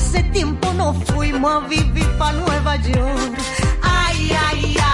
Hace tiempo no fuimos a vivir pa' Nueva York. Ay, ay, ay.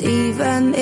Even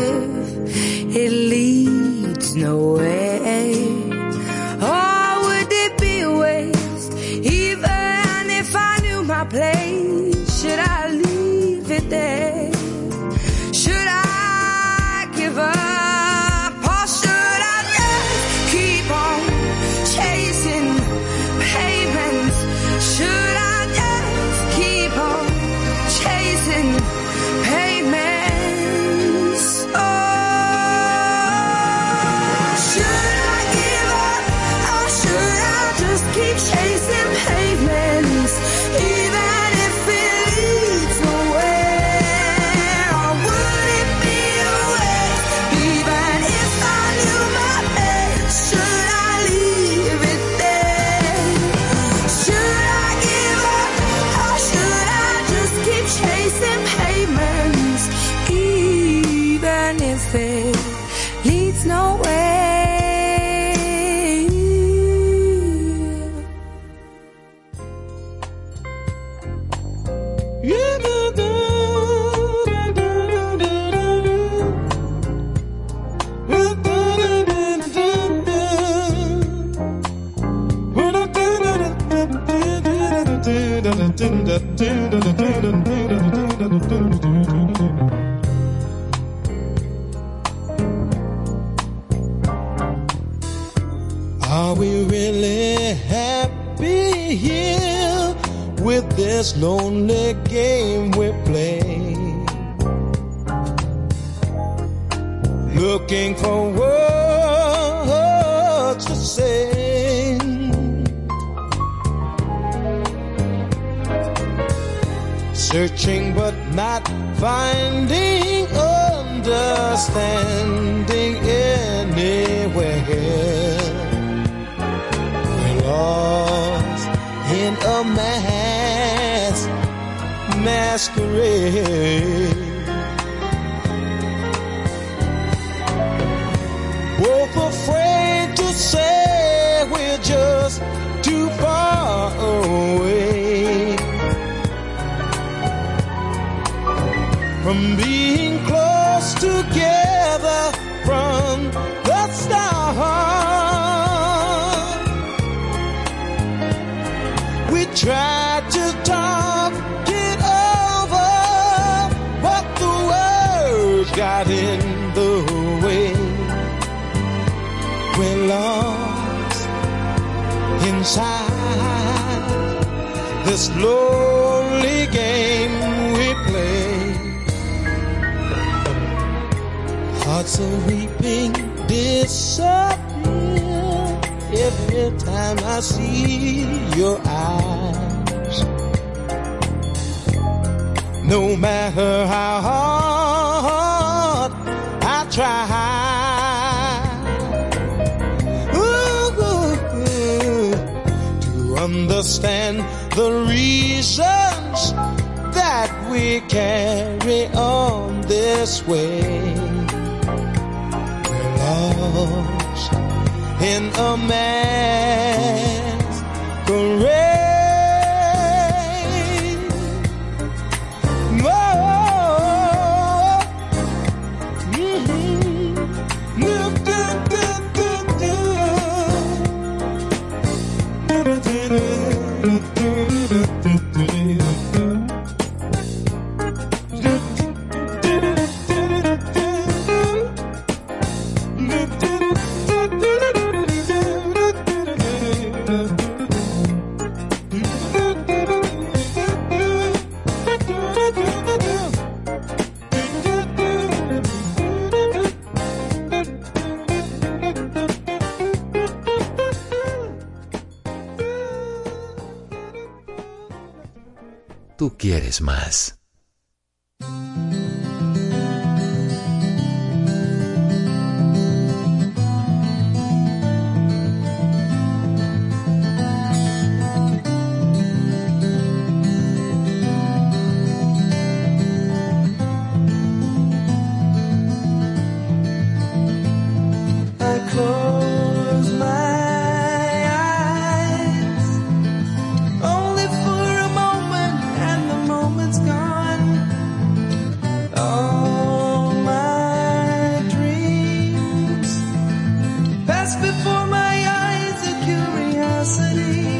past before my eyes a curiosity.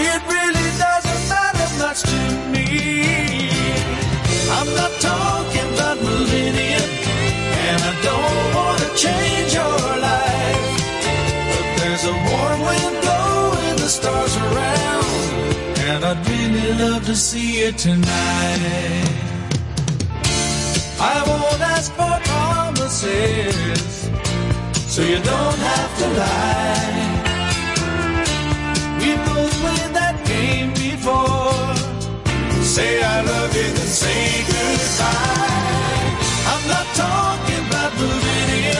It really doesn't matter much to me. I'm not talking about millennium, and I don't want to change your life. But there's a warm wind blowing the stars around, and I'd really love to see you tonight. I won't ask for promises, so you don't have to lie. We've played that game before. Say I love you, then say goodbye. I'm not talking about moving in,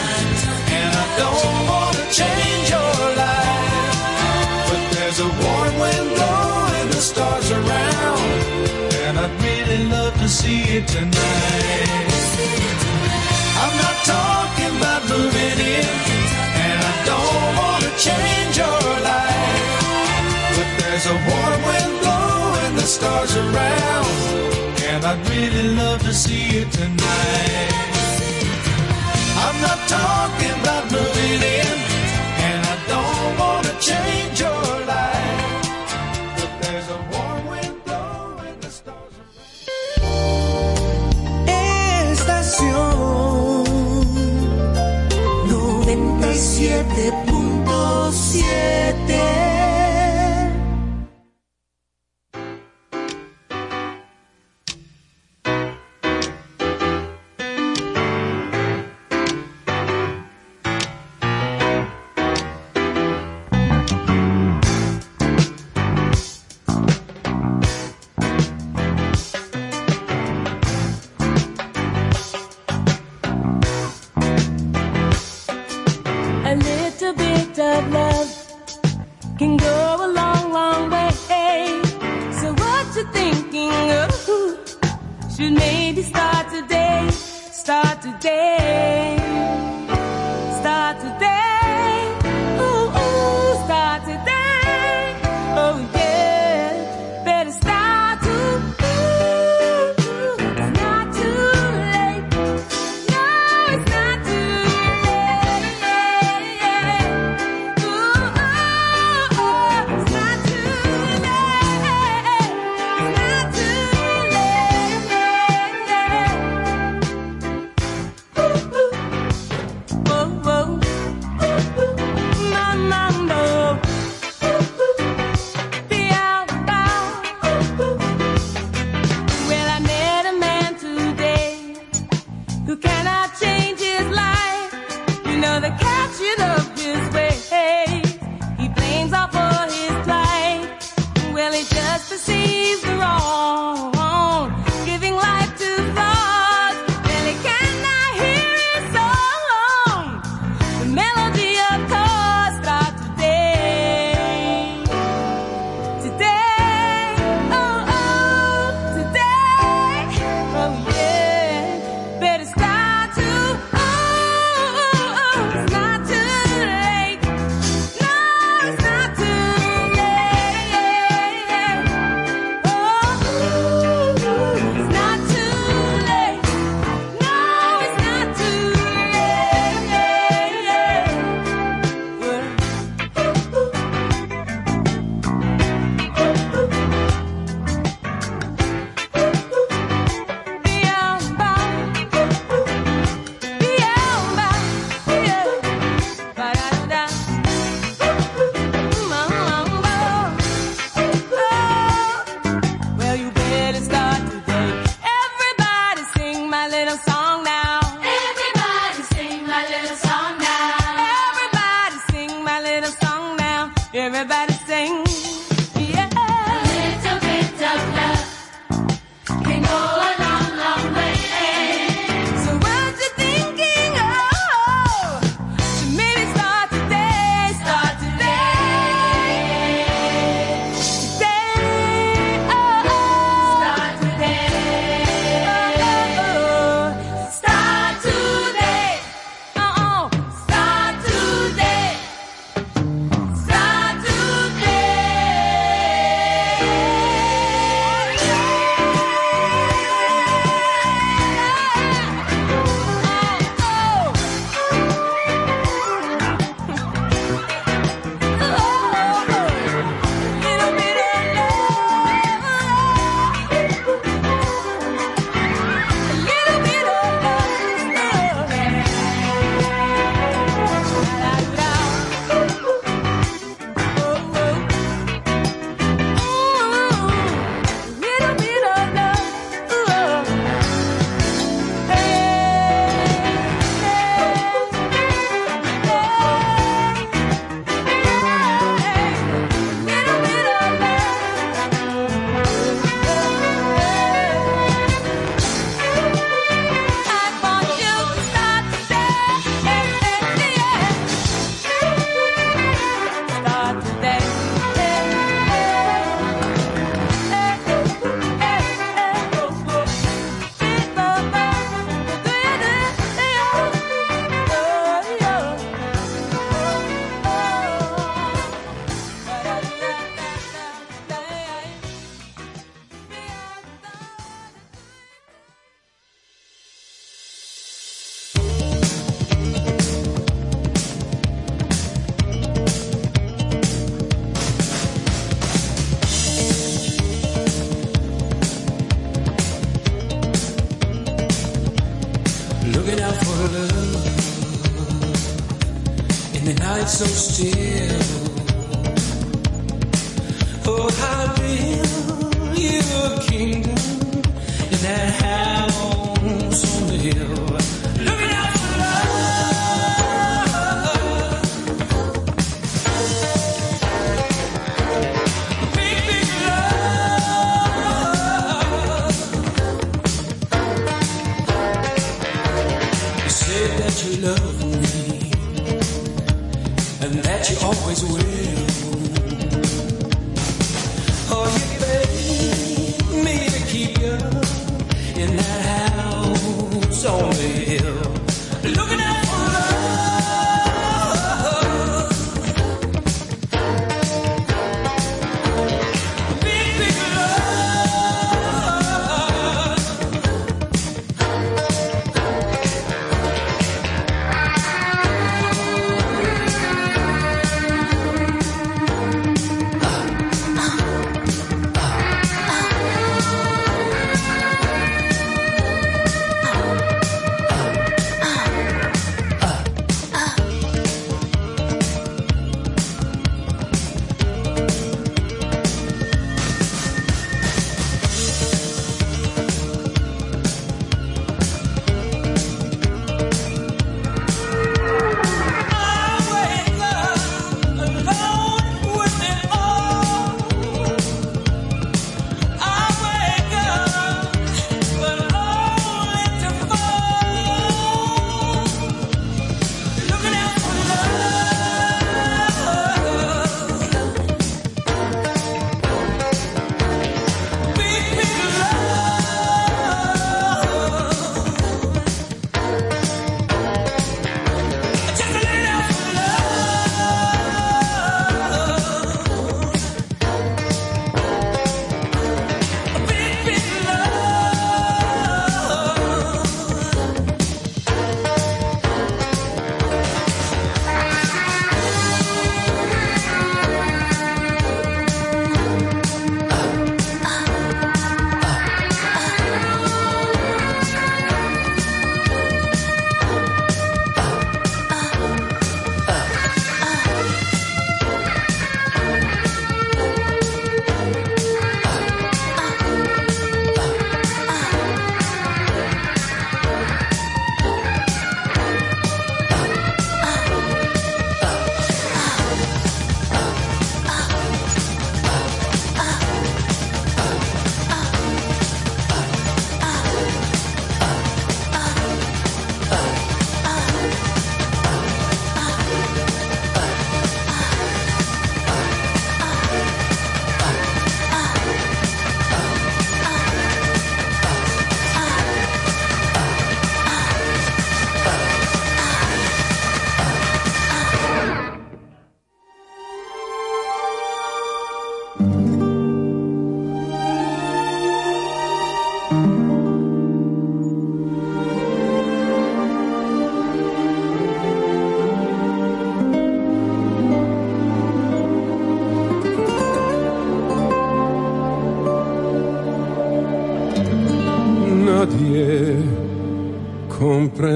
and I don't want to change your life. But there's a warm wind blowing the stars around, and I'd really love to see it tonight. I'm not talking about moving in, and I don't want to change your life. There's a warm wind blowing the stars around, and I'd really love to see you tonight. I'm not talking about moving in, and I don't want to change your life. But there's a warm wind blowing the stars around.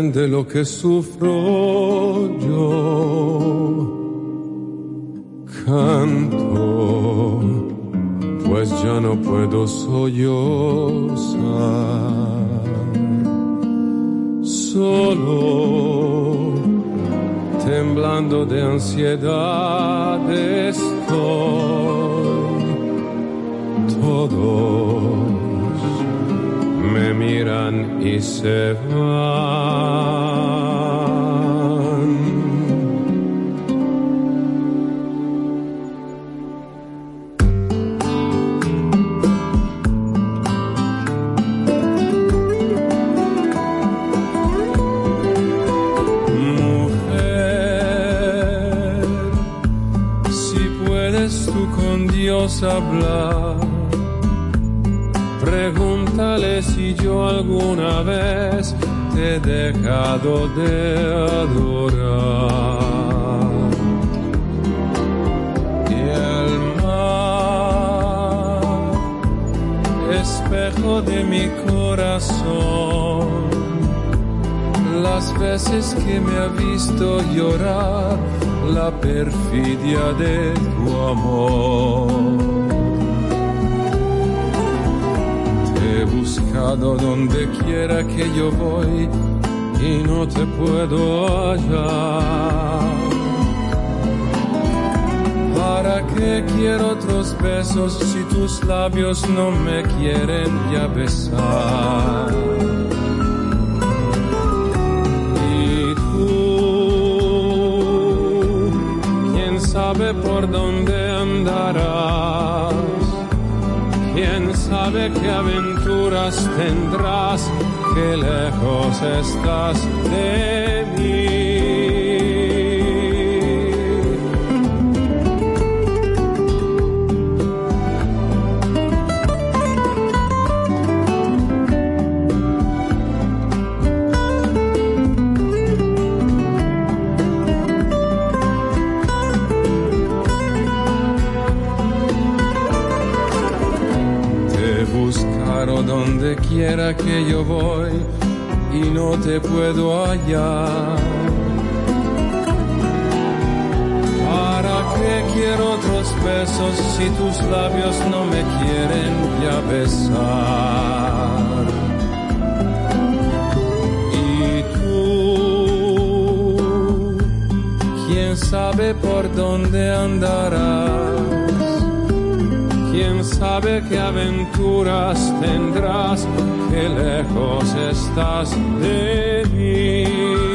Comprende lo que sufro quiero otros besos si tus labios no me quieren ya besar? Y tú, quién sabe por dónde andarás, quién sabe qué aventuras tendrás, qué lejos estás de quiera que yo voy y no te puedo hallar. ¿Para qué quiero otros besos si tus labios no me quieren ya besar? Y tú, quién sabe por dónde andarás. Quién sabe qué aventuras tendrás, qué lejos estás de mí.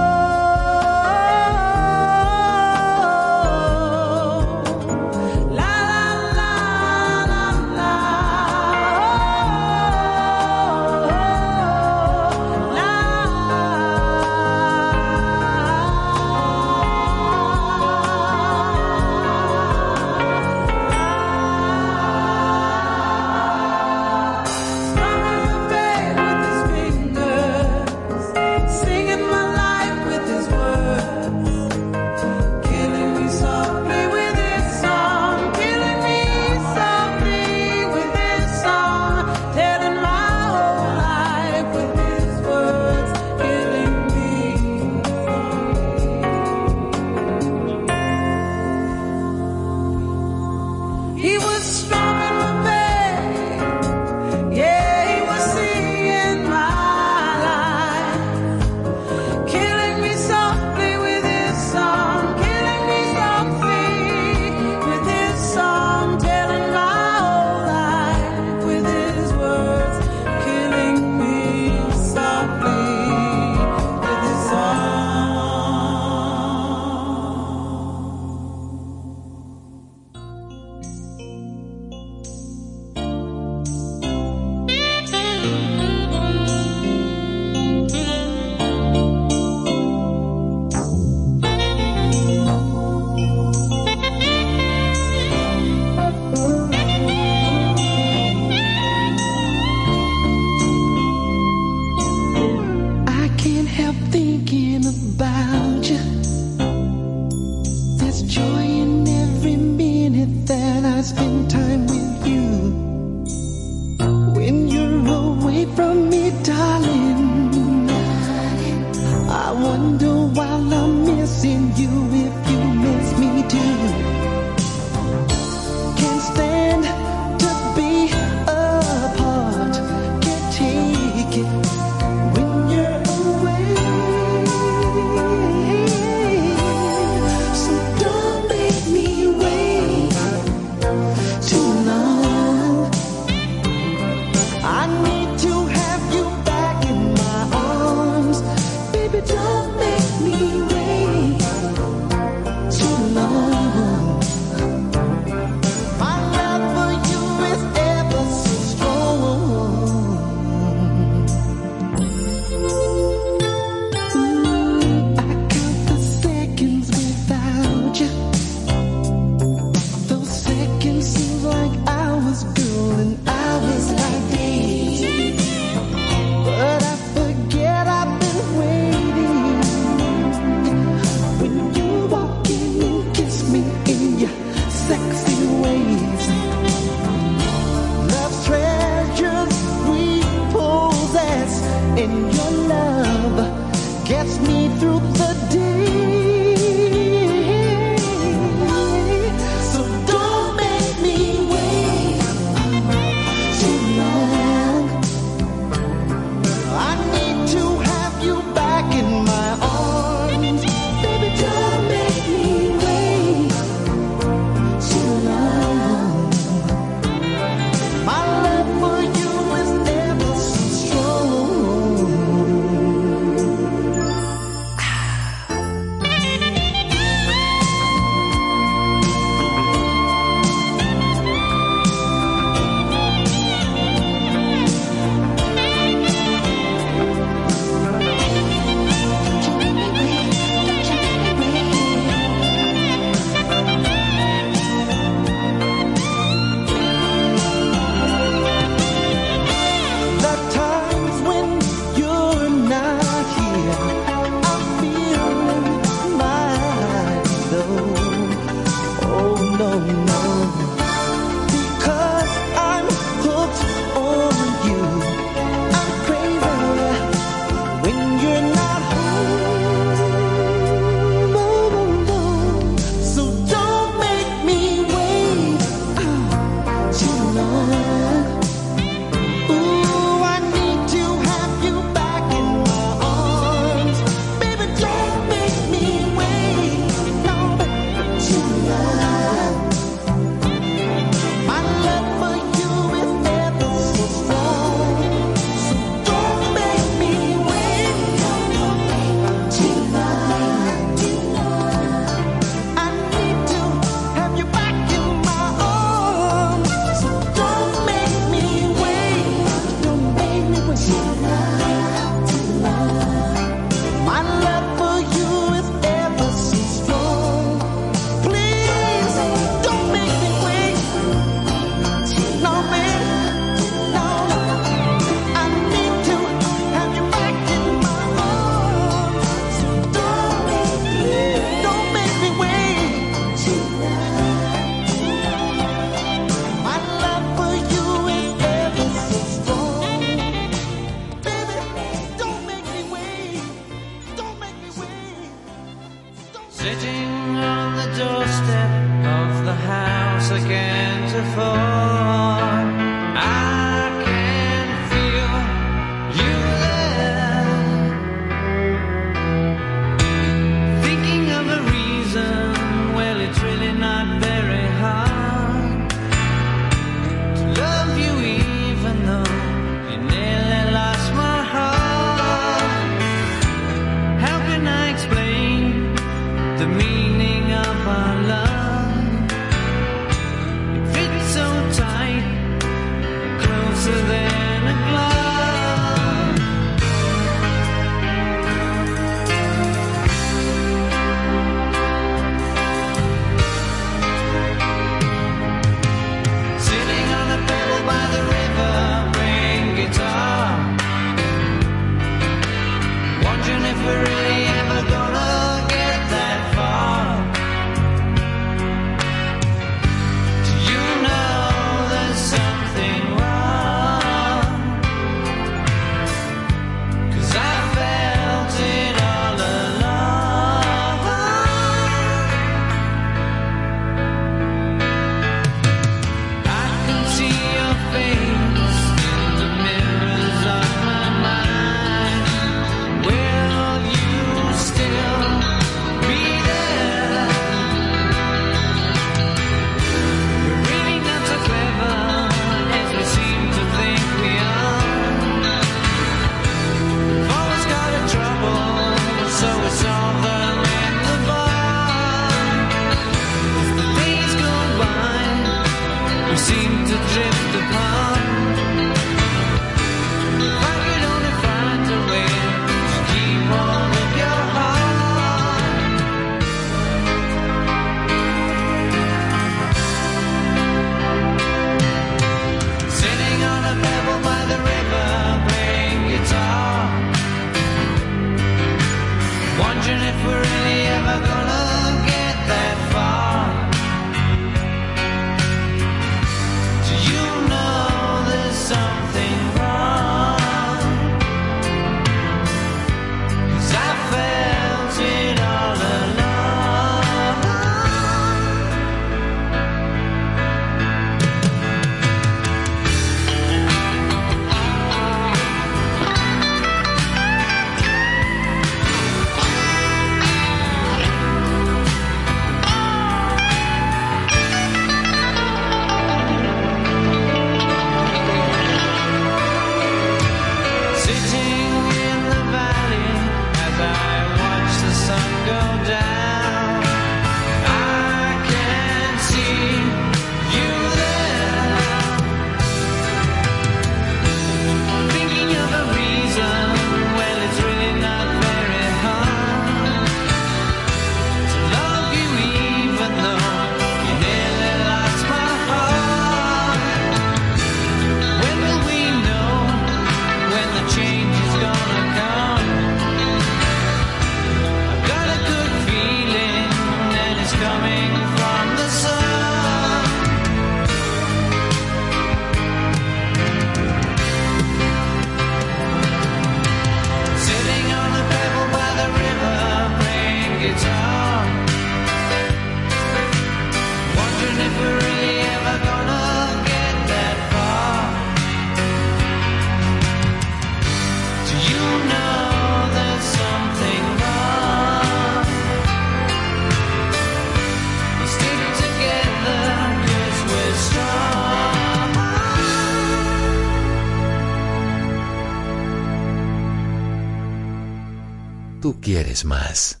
Quieres más.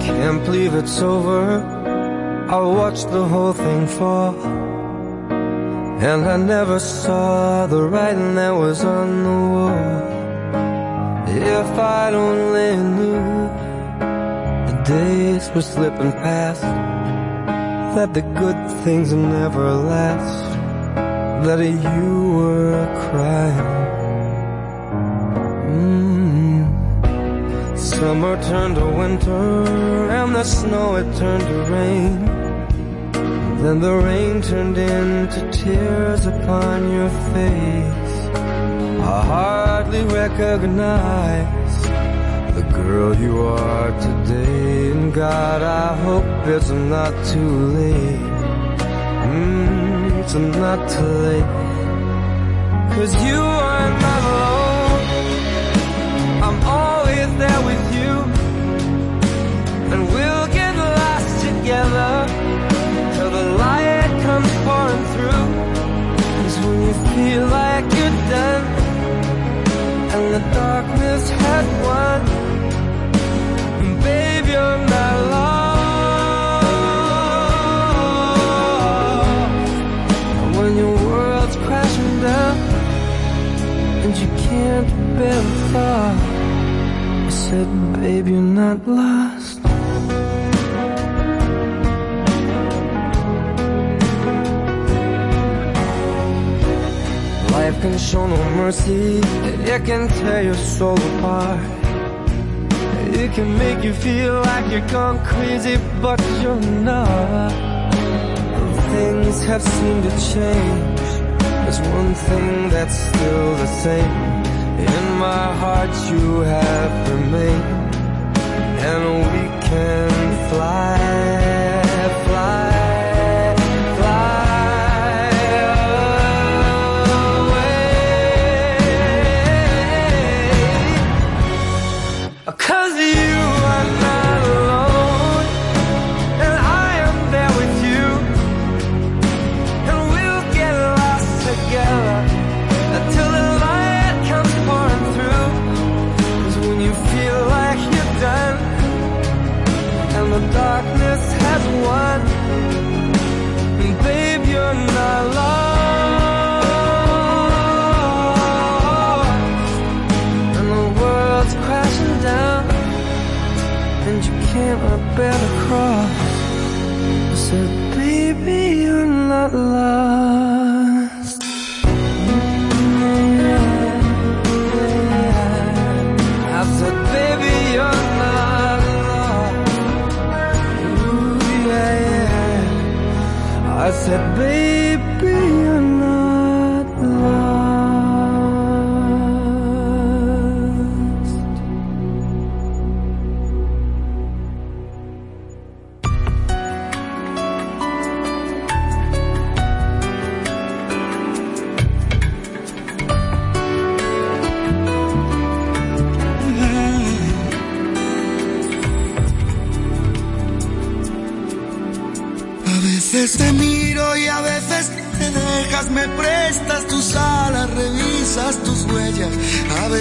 Can't believe it's over. I watched the whole thing fall. And I never saw the writing that was on the wall. If I'd only knew the days were slipping past, that the good things never last, that you were crying. Mm. Summer turned to winter, and the snow it turned to rain. Then the rain turned into tears upon your face. I hardly recognize the girl you are today. And God, I hope it's not too late. Mm, it's not too late. Cause you are not alone. I'm always there with you. And we'll get lost together till the light comes pouring through. Cause when you feel like you're done and the darkness has won, I said, babe, you're not lost. Life can show no mercy, it can tear your soul apart. It can make you feel like you're gone crazy, but you're not. Things have seemed to change. There's one thing that's still the same. My heart, you have remained, and we can fly.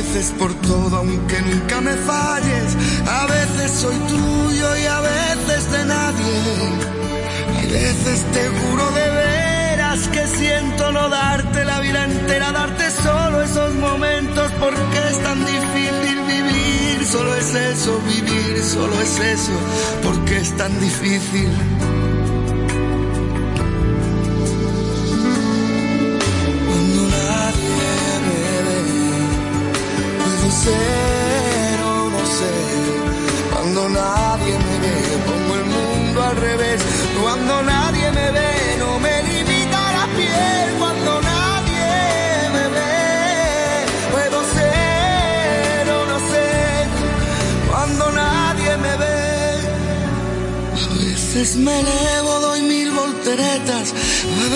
Veces por todo, aunque nunca me falles. A veces soy tuyo y a veces de nadie. A veces te juro de veras que siento no darte la vida entera, darte solo esos momentos porque es tan difícil vivir. Solo es eso, vivir, solo es eso, porque es tan difícil.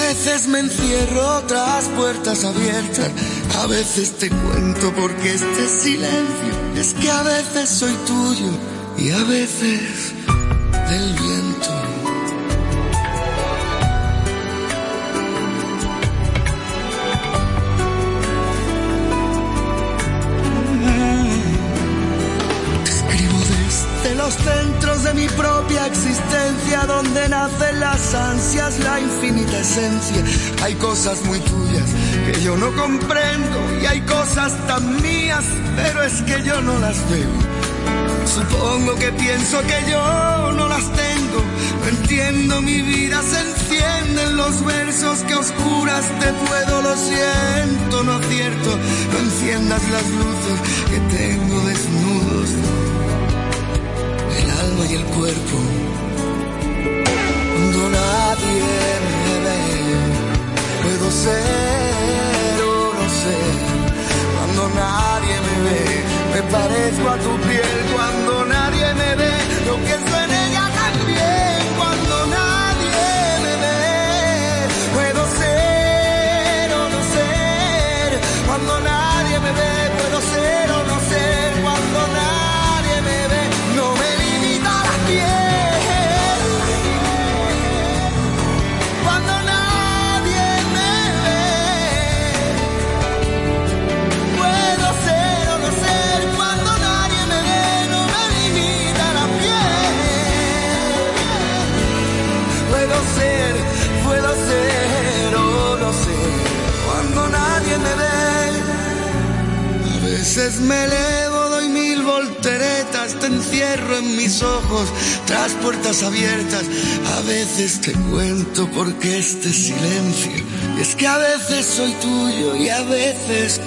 Veces me encierro tras puertas abiertas. A veces te cuento porque este silencio es que a veces soy tuyo y a veces Hay cosas muy tuyas que yo no comprendo y hay cosas tan mías, pero es que yo no las veo. Supongo que pienso que yo no las tengo. No entiendo mi vida, se encienden los versos que oscuras te puedo, lo siento, no acierto. No enciendas las luces que tengo desnudos, el alma y el cuerpo. Cuando nadie puedo ser o no ser. Cuando nadie me ve, me parezco a tu piel. Cuando nadie me ve, lo que veces me elevo, doy mil volteretas, te encierro en mis ojos, tras puertas abiertas. A veces te cuento por qué este silencio. Y es que a veces soy tuyo y a veces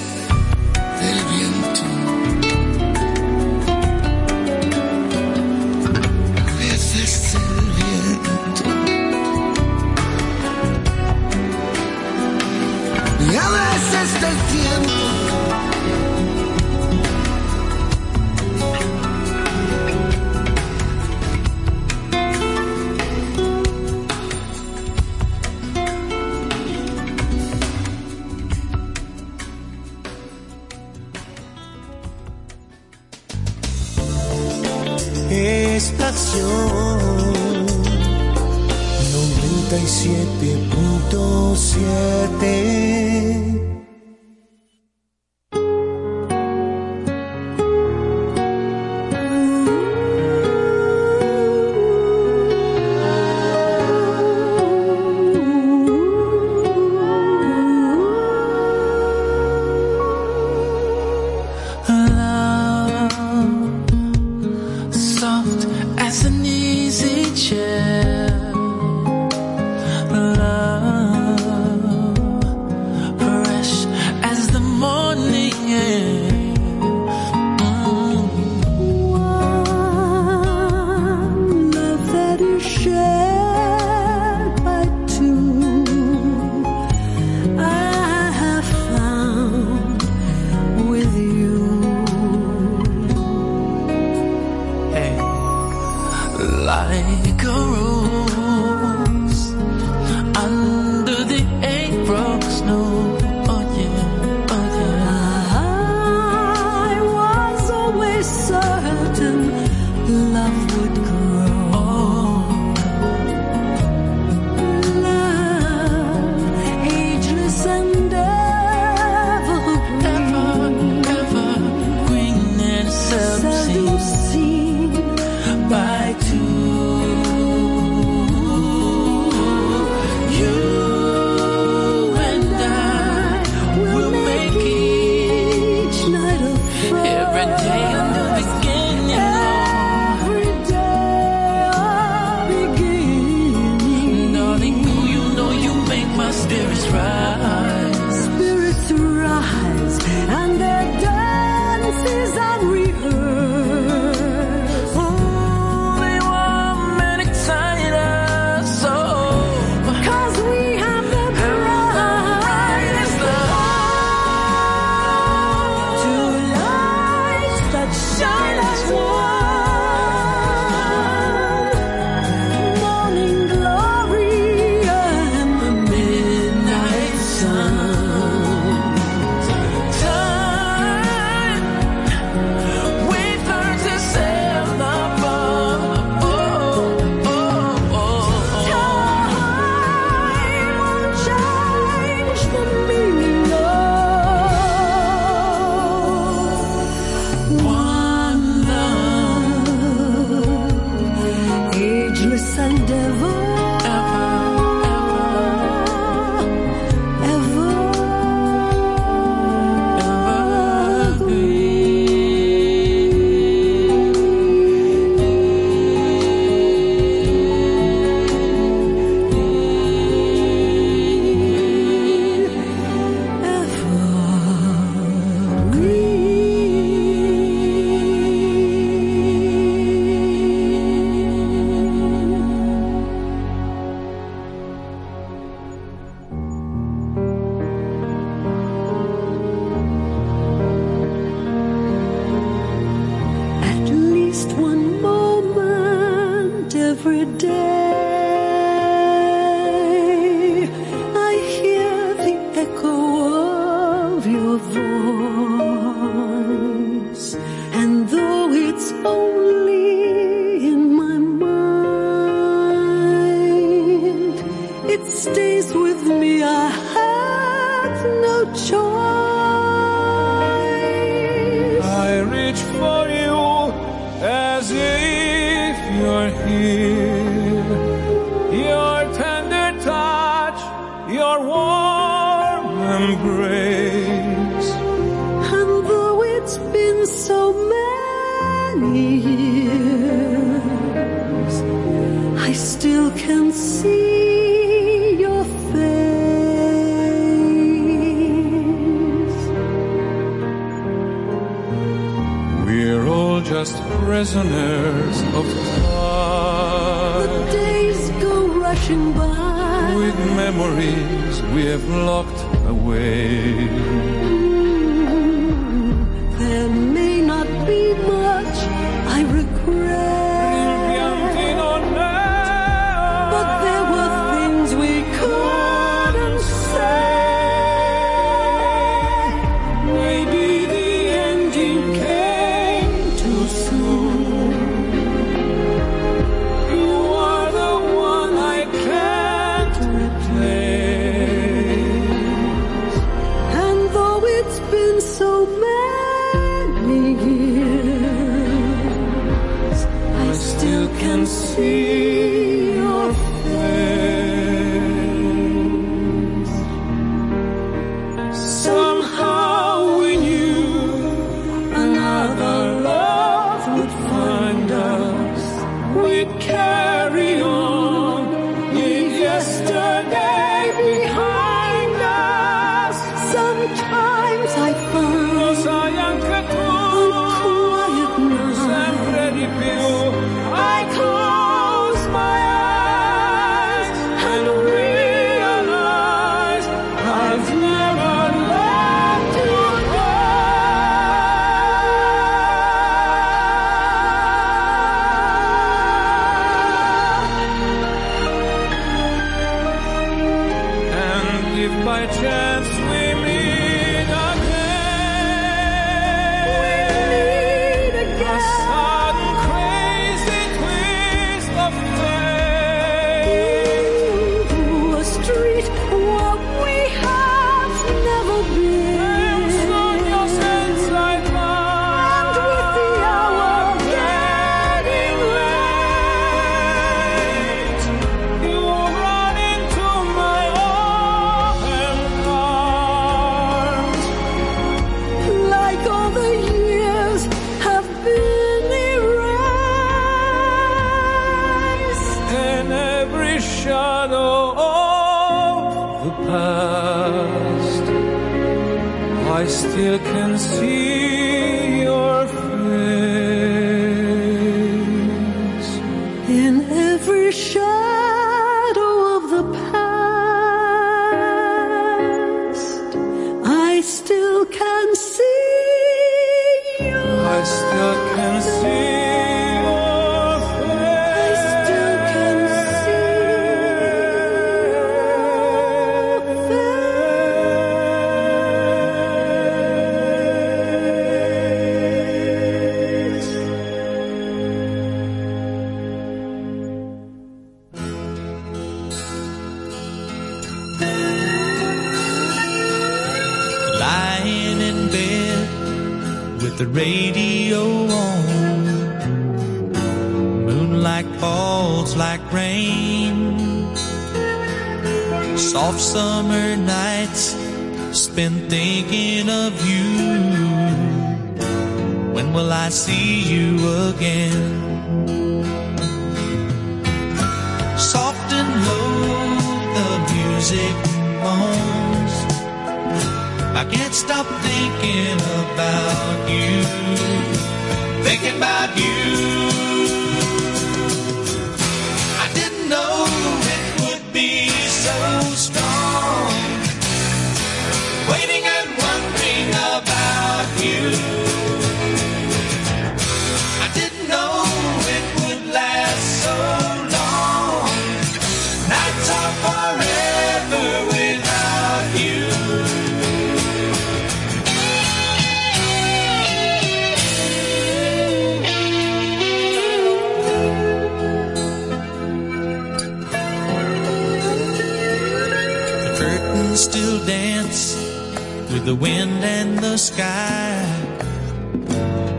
the wind and the sky.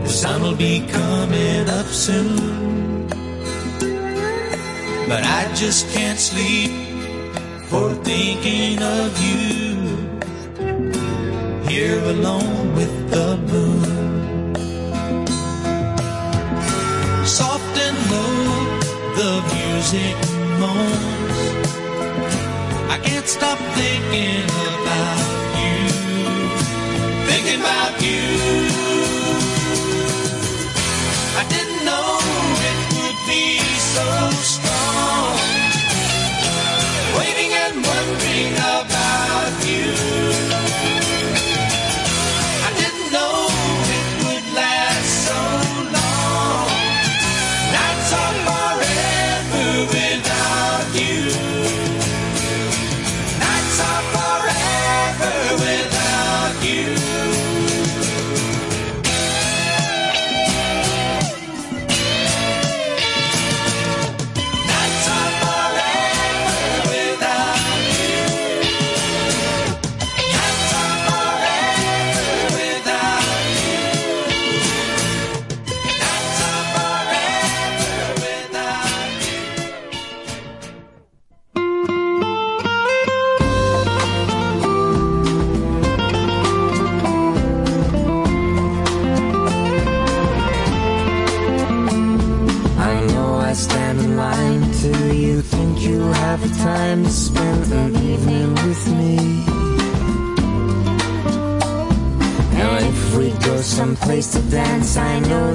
The sun will be coming up soon. But I just can't sleep for thinking of you. Here alone with the moon. Soft and low, the music moans. I can't stop thinking about. Thinking about you.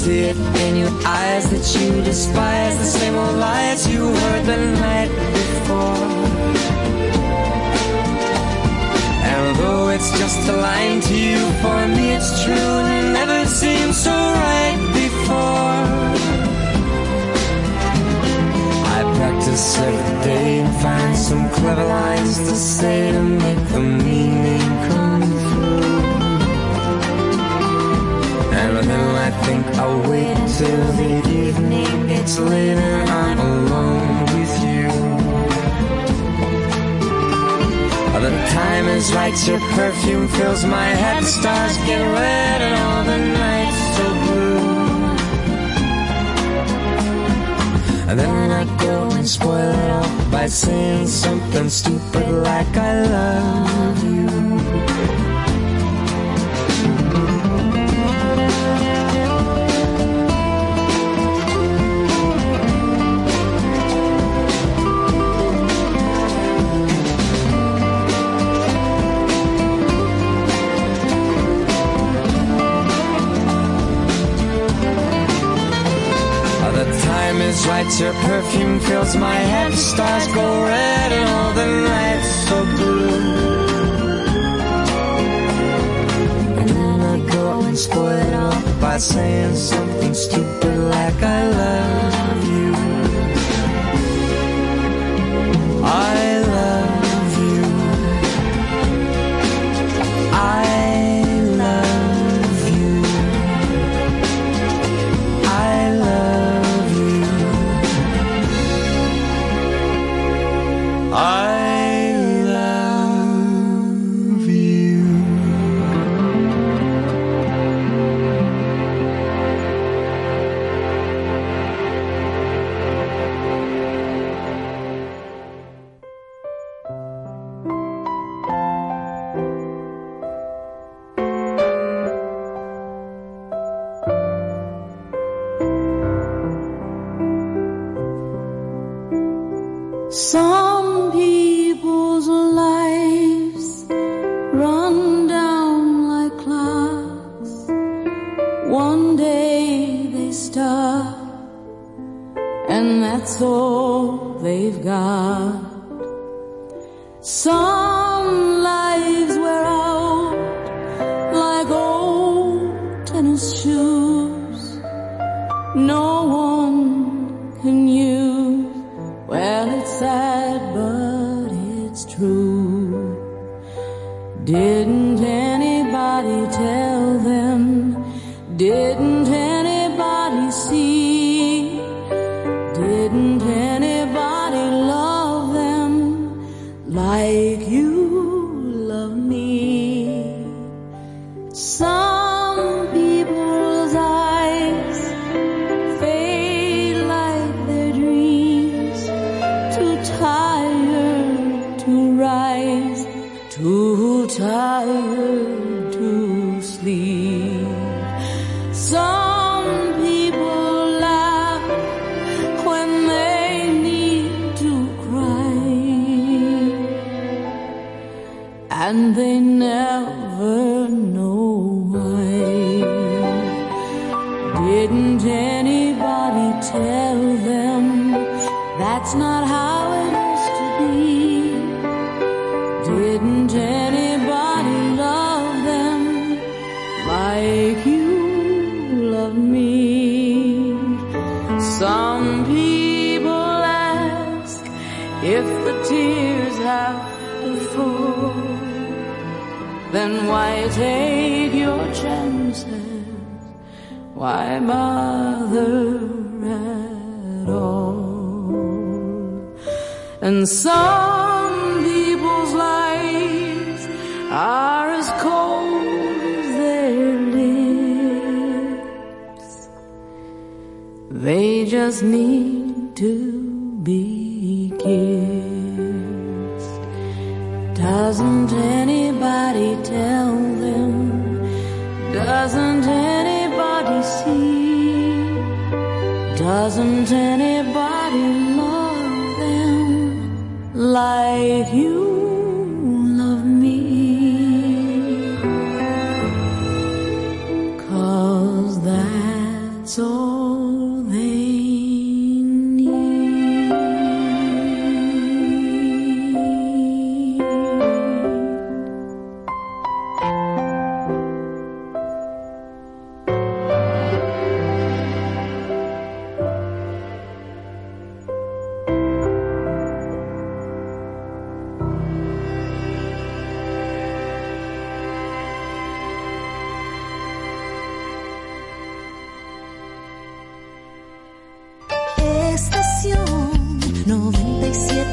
See it in your eyes that you despise the same old lies you heard the night before. And though it's just a line to you, for me it's true and it never seemed so right before. I practice every day and find some clever lines to say to make the meaning come And then I think I'll wait till the evening gets late and I'm alone with you. The time is right, your perfume fills my head, the stars get red and all the nights so blue. And then I go and spoil it all by saying something stupid like I love you. Is your perfume fills my head, stars go red and all the nights so blue. And then I go and spoil it all by saying something stupid like I love you.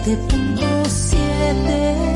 97.7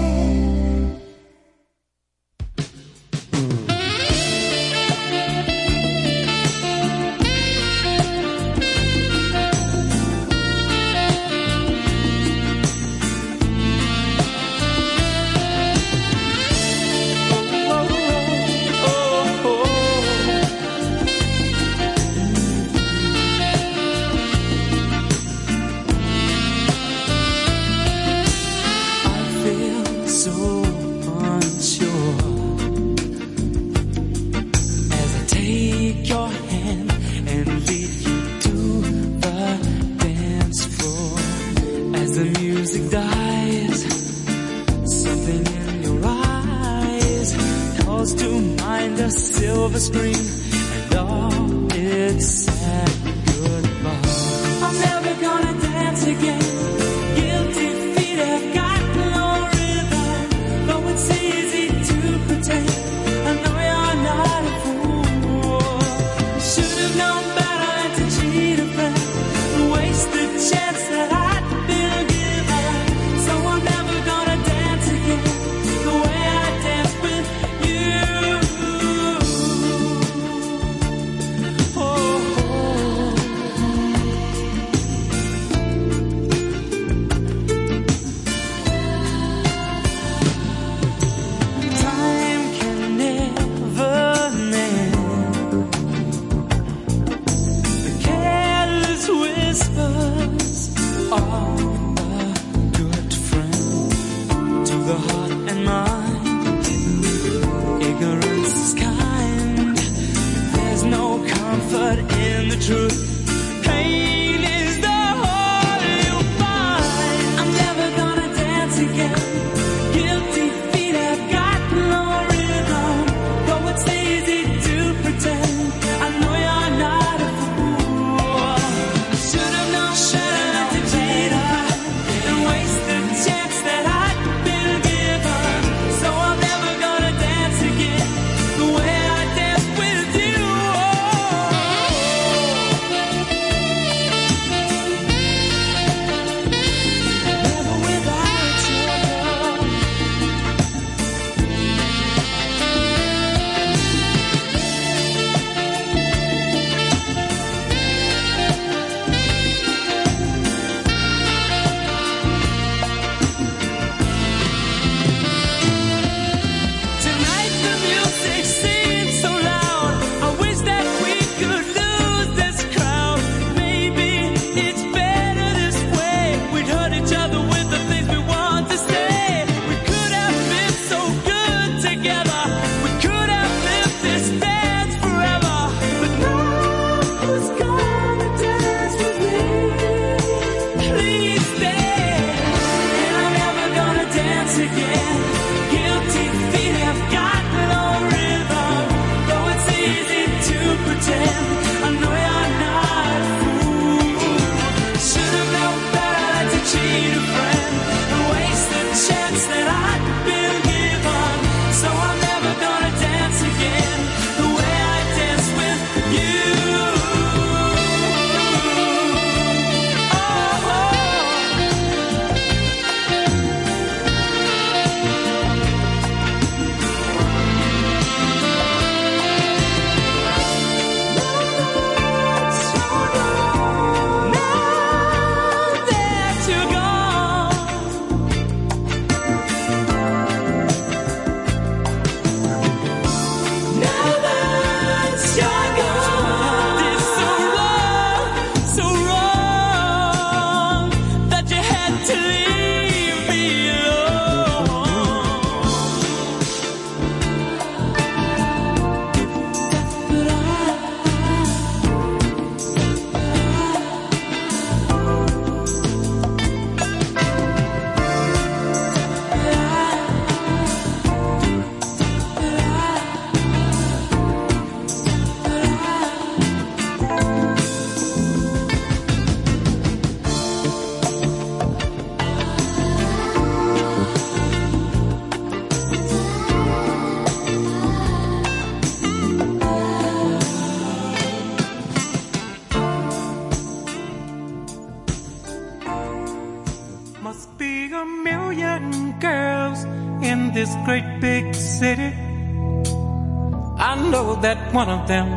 one of them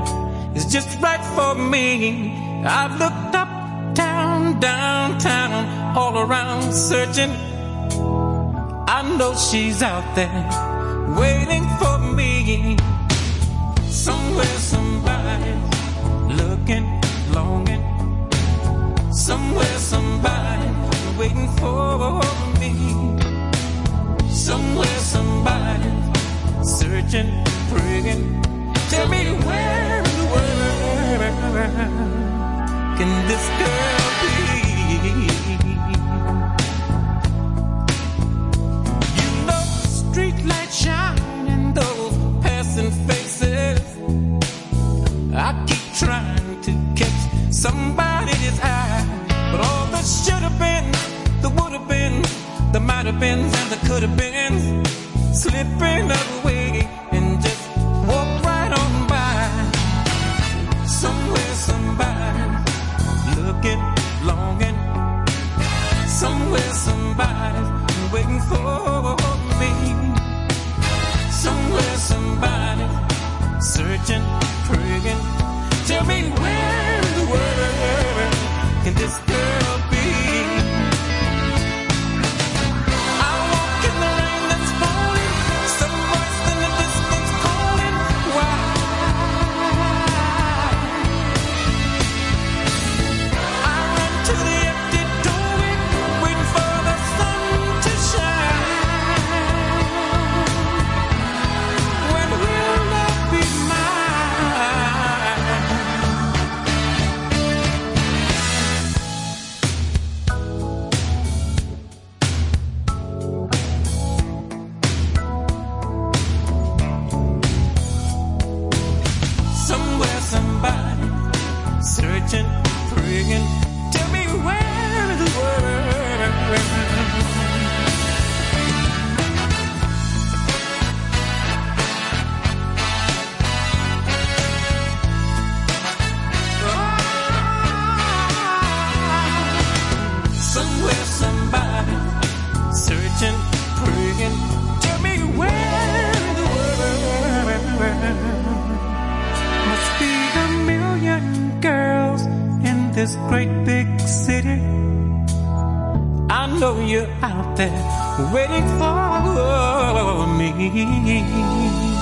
is just right for me. I've looked up, down, downtown, all around searching. I know she's out there waiting for me. Somewhere, somebody looking, longing. Somewhere, somebody waiting for me. Somewhere, somebody searching, praying. Tell me where in the world can this girl? this great big city. I know you're out there waiting for me.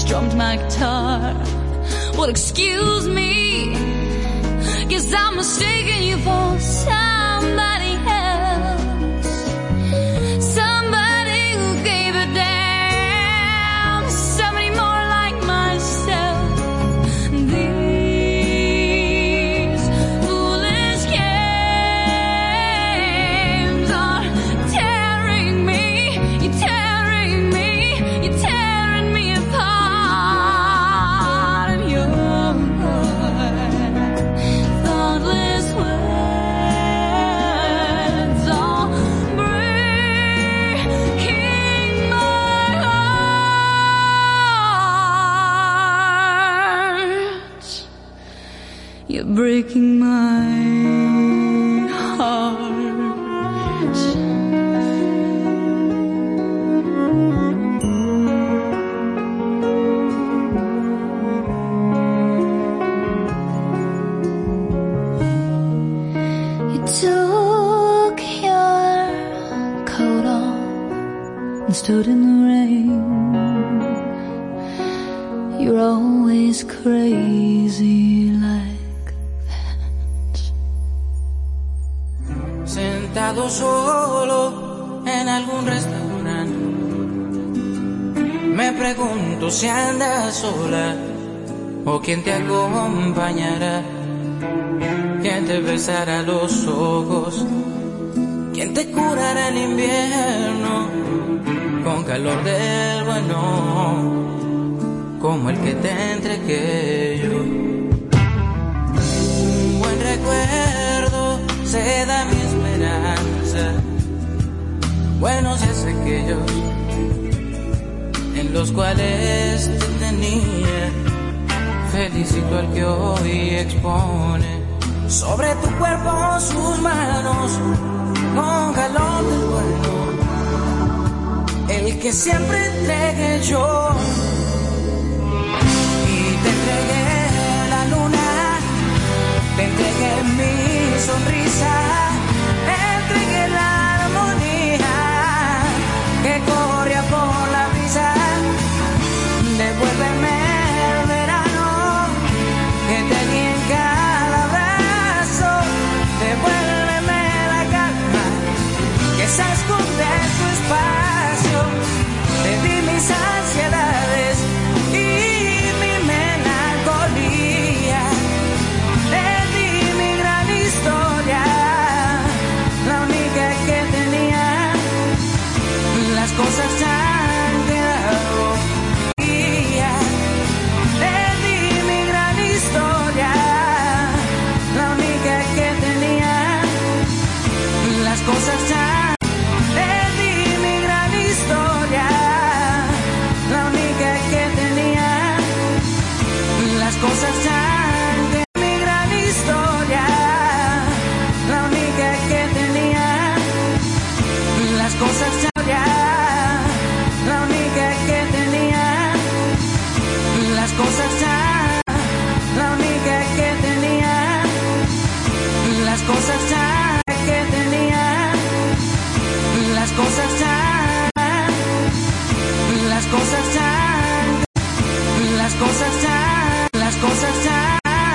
strummed my guitar. Well, excuse me, guess I'm mistaken you for. solo en algún restaurante. Me pregunto si andas sola o quién te acompañará, quién te besará los ojos, quién te curará el invierno con calor del bueno, como el que te entregué yo. Un buen recuerdo se da buenos días aquellos en los cuales te tenía. Felicito al que hoy expone sobre tu cuerpo sus manos con calor del bueno. El que siempre entregué yo y te entregué la luna, te entregué mi sonrisa,